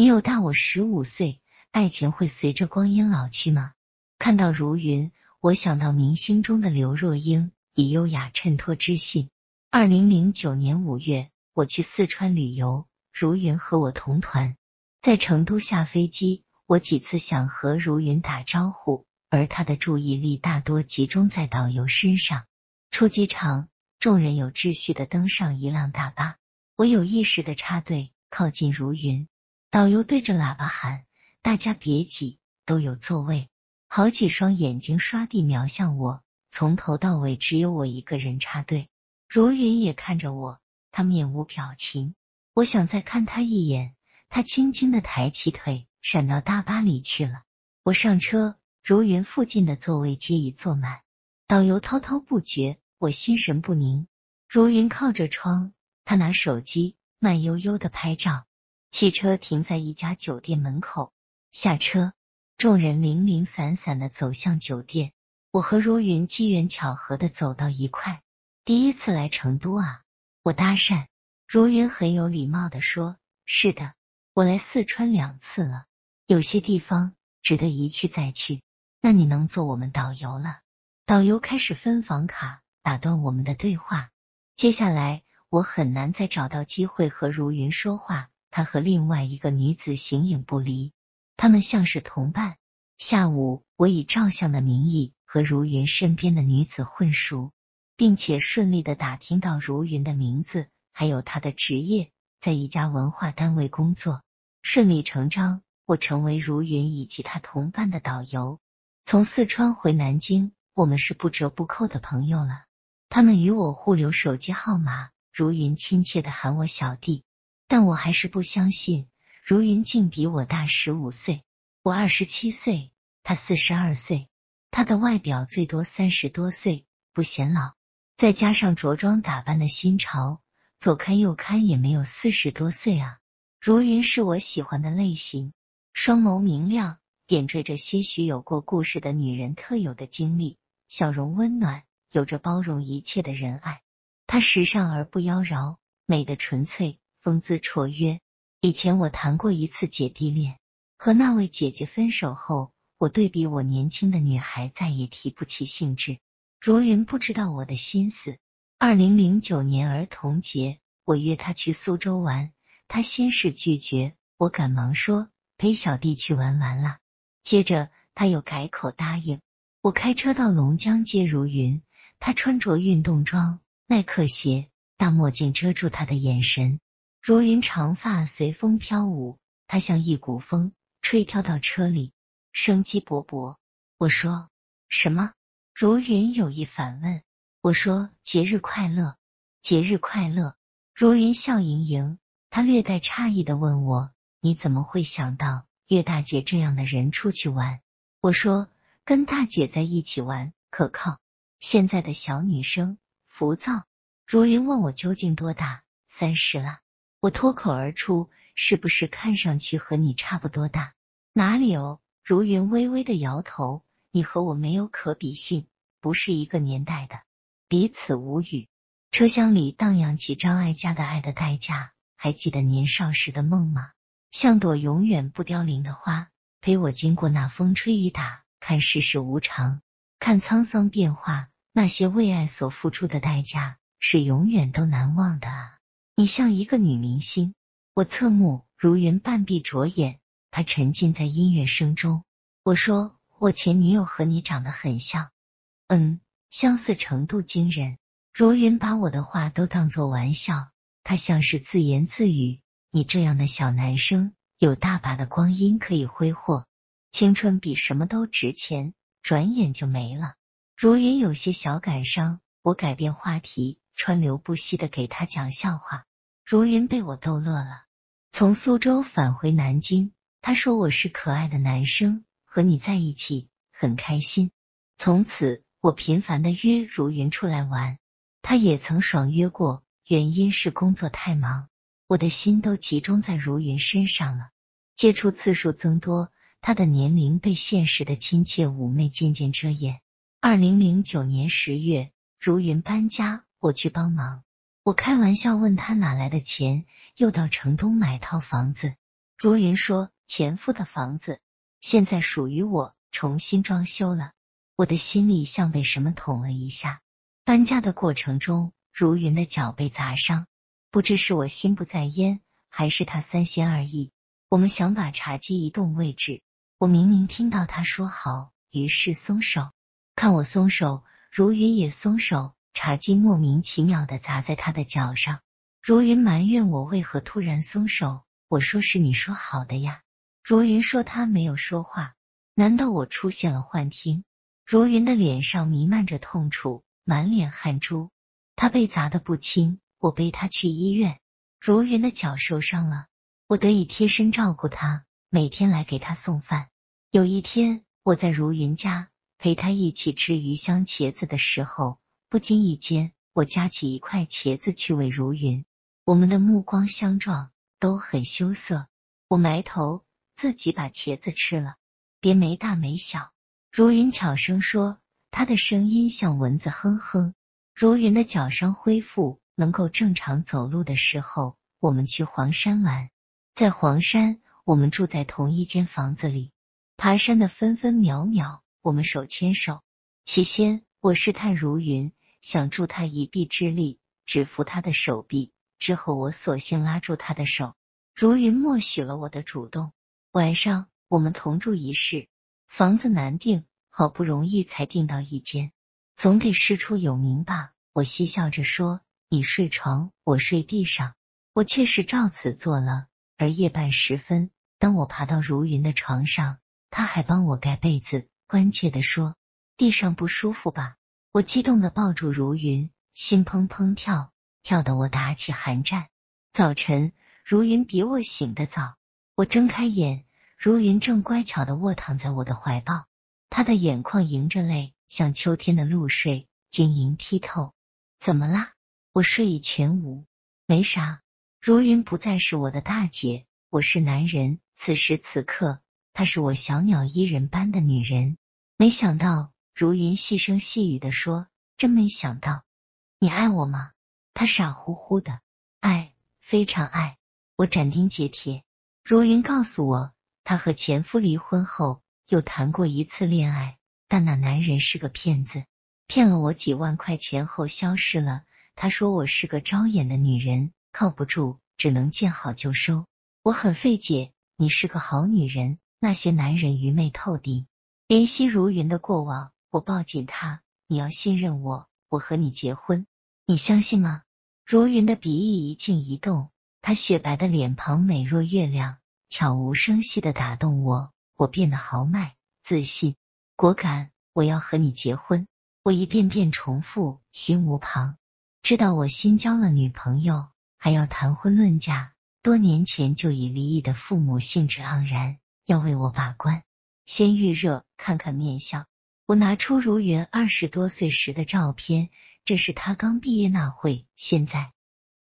女友大我十五岁，爱情会随着光阴老去吗？看到如云，我想到明星中的刘若英，以优雅衬托知性。二零零九年五月，我去四川旅游，如云和我同团，在成都下飞机。我几次想和如云打招呼，而她的注意力大多集中在导游身上。出机场，众人有秩序的登上一辆大巴，我有意识的插队靠近如云。导游对着喇叭喊：“大家别挤，都有座位。”好几双眼睛刷地瞄向我，从头到尾只有我一个人插队。如云也看着我，他面无表情。我想再看他一眼，他轻轻的抬起腿。闪到大巴里去了。我上车，如云附近的座位皆已坐满。导游滔滔不绝，我心神不宁。如云靠着窗，他拿手机慢悠悠的拍照。汽车停在一家酒店门口，下车，众人零零散散的走向酒店。我和如云机缘巧合的走到一块。第一次来成都啊？我搭讪。如云很有礼貌的说：“是的，我来四川两次了。”有些地方值得一去再去，那你能做我们导游了？导游开始分房卡，打断我们的对话。接下来我很难再找到机会和如云说话。他和另外一个女子形影不离，他们像是同伴。下午，我以照相的名义和如云身边的女子混熟，并且顺利的打听到如云的名字，还有她的职业，在一家文化单位工作，顺理成章。我成为如云以及他同伴的导游，从四川回南京，我们是不折不扣的朋友了。他们与我互留手机号码，如云亲切的喊我小弟，但我还是不相信，如云竟比我大十五岁。我二十七岁，他四十二岁，他的外表最多三十多岁，不显老，再加上着装打扮的新潮，左看右看也没有四十多岁啊。如云是我喜欢的类型。双眸明亮，点缀着些许有过故事的女人特有的经历，笑容温暖，有着包容一切的仁爱。她时尚而不妖娆，美的纯粹，风姿绰约。以前我谈过一次姐弟恋，和那位姐姐分手后，我对比我年轻的女孩再也提不起兴致。如云不知道我的心思。二零零九年儿童节，我约她去苏州玩，她先是拒绝，我赶忙说。陪小弟去玩玩了，接着他又改口答应。我开车到龙江接如云，他穿着运动装、耐克鞋，大墨镜遮住他的眼神。如云长发随风飘舞，他像一股风，吹飘到车里，生机勃勃。我说什么？如云有意反问。我说节日快乐，节日快乐。如云笑盈盈，他略带诧异的问我。你怎么会想到约大姐这样的人出去玩？我说跟大姐在一起玩可靠。现在的小女生浮躁。如云问我究竟多大？三十了。我脱口而出，是不是看上去和你差不多大？哪里哦？如云微微的摇头。你和我没有可比性，不是一个年代的。彼此无语。车厢里荡漾起张艾嘉的《爱的代价》，还记得年少时的梦吗？像朵永远不凋零的花，陪我经过那风吹雨打，看世事无常，看沧桑变化。那些为爱所付出的代价，是永远都难忘的啊！你像一个女明星，我侧目，如云半闭着眼，他沉浸在音乐声中。我说，我前女友和你长得很像，嗯，相似程度惊人。如云把我的话都当作玩笑，他像是自言自语。你这样的小男生，有大把的光阴可以挥霍，青春比什么都值钱，转眼就没了。如云有些小感伤，我改变话题，川流不息的给他讲笑话。如云被我逗乐了。从苏州返回南京，他说我是可爱的男生，和你在一起很开心。从此，我频繁的约如云出来玩，他也曾爽约过，原因是工作太忙。我的心都集中在如云身上了，接触次数增多，他的年龄被现实的亲切妩媚渐渐遮掩。二零零九年十月，如云搬家，我去帮忙。我开玩笑问他哪来的钱，又到城东买套房子。如云说：“前夫的房子现在属于我，重新装修了。”我的心里像被什么捅了一下。搬家的过程中，如云的脚被砸伤，不知是我心不在焉，还是他三心二意。我们想把茶几移动位置，我明明听到他说好，于是松手。看我松手，如云也松手，茶几莫名其妙的砸在他的脚上。如云埋怨我为何突然松手，我说是你说好的呀。如云说他没有说话，难道我出现了幻听？如云的脸上弥漫着痛楚，满脸汗珠。他被砸的不轻，我背他去医院。如云的脚受伤了，我得以贴身照顾他，每天来给他送饭。有一天，我在如云家陪他一起吃鱼香茄子的时候，不经意间，我夹起一块茄子去喂如云。我们的目光相撞，都很羞涩。我埋头，自己把茄子吃了，别没大没小。如云悄声说，他的声音像蚊子哼哼。如云的脚伤恢复，能够正常走路的时候，我们去黄山玩。在黄山，我们住在同一间房子里。爬山的分分秒秒，我们手牵手。起先，我试探如云，想助他一臂之力，只扶他的手臂。之后，我索性拉住他的手，如云默许了我的主动。晚上，我们同住一室，房子难定，好不容易才订到一间，总得师出有名吧？我嬉笑着说：“你睡床，我睡地上。”我确实照此做了。而夜半时分，当我爬到如云的床上，他还帮我盖被子，关切的说：“地上不舒服吧？”我激动的抱住如云，心砰砰跳。跳得我打起寒战。早晨，如云比我醒得早。我睁开眼，如云正乖巧的卧躺在我的怀抱，她的眼眶迎着泪，像秋天的露水，晶莹剔透。怎么啦？我睡意全无。没啥。如云不再是我的大姐，我是男人。此时此刻，她是我小鸟依人般的女人。没想到，如云细声细语的说：“真没想到，你爱我吗？”他傻乎乎的，爱，非常爱。我斩钉截铁。如云告诉我，她和前夫离婚后又谈过一次恋爱，但那男人是个骗子，骗了我几万块钱后消失了。他说我是个招眼的女人，靠不住，只能见好就收。我很费解，你是个好女人，那些男人愚昧透顶。怜惜如云的过往，我抱紧她，你要信任我，我和你结婚。你相信吗？如云的鼻翼一静一动，她雪白的脸庞美若月亮，悄无声息的打动我。我变得豪迈、自信、果敢。我要和你结婚。我一遍遍重复，心无旁。知道我新交了女朋友，还要谈婚论嫁。多年前就已离异的父母兴致盎然，要为我把关。先预热，看看面相。我拿出如云二十多岁时的照片。这是他刚毕业那会，现在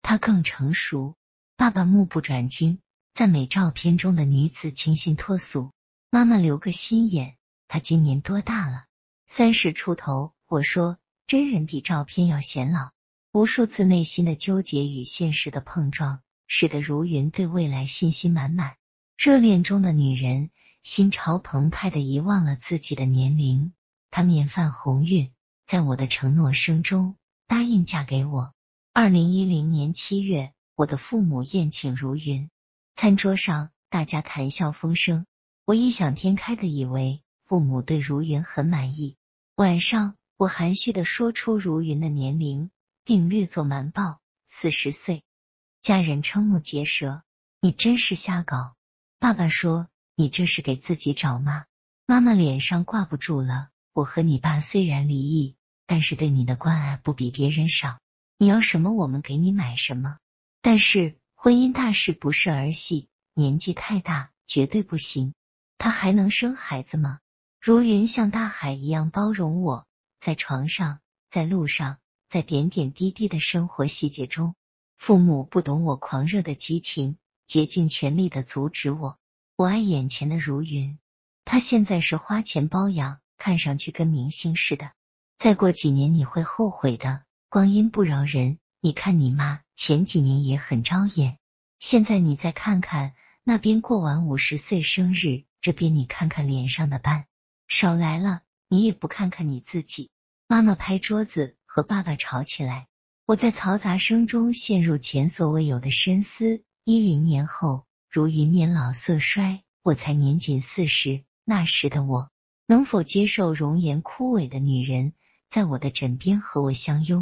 他更成熟。爸爸目不转睛，赞美照片中的女子清新脱俗。妈妈留个心眼，他今年多大了？三十出头。我说，真人比照片要显老。无数次内心的纠结与现实的碰撞，使得如云对未来信心满满。热恋中的女人，心潮澎湃的遗忘了自己的年龄。她面泛红晕。在我的承诺声中，答应嫁给我。二零一零年七月，我的父母宴请如云，餐桌上大家谈笑风生，我异想天开的以为父母对如云很满意。晚上，我含蓄的说出如云的年龄，并略作瞒报，四十岁。家人瞠目结舌，你真是瞎搞。爸爸说，你这是给自己找骂。妈妈脸上挂不住了，我和你爸虽然离异。但是对你的关爱不比别人少，你要什么我们给你买什么。但是婚姻大事不是儿戏，年纪太大绝对不行。他还能生孩子吗？如云像大海一样包容我，在床上，在路上，在点点滴滴的生活细节中。父母不懂我狂热的激情，竭尽全力的阻止我。我爱眼前的如云，他现在是花钱包养，看上去跟明星似的。再过几年你会后悔的，光阴不饶人。你看你妈前几年也很招眼，现在你再看看，那边过完五十岁生日，这边你看看脸上的斑，少来了，你也不看看你自己。妈妈拍桌子，和爸爸吵起来。我在嘈杂声中陷入前所未有的深思。一零年后，如云年老色衰，我才年仅四十。那时的我，能否接受容颜枯萎的女人在我的枕边和我相拥？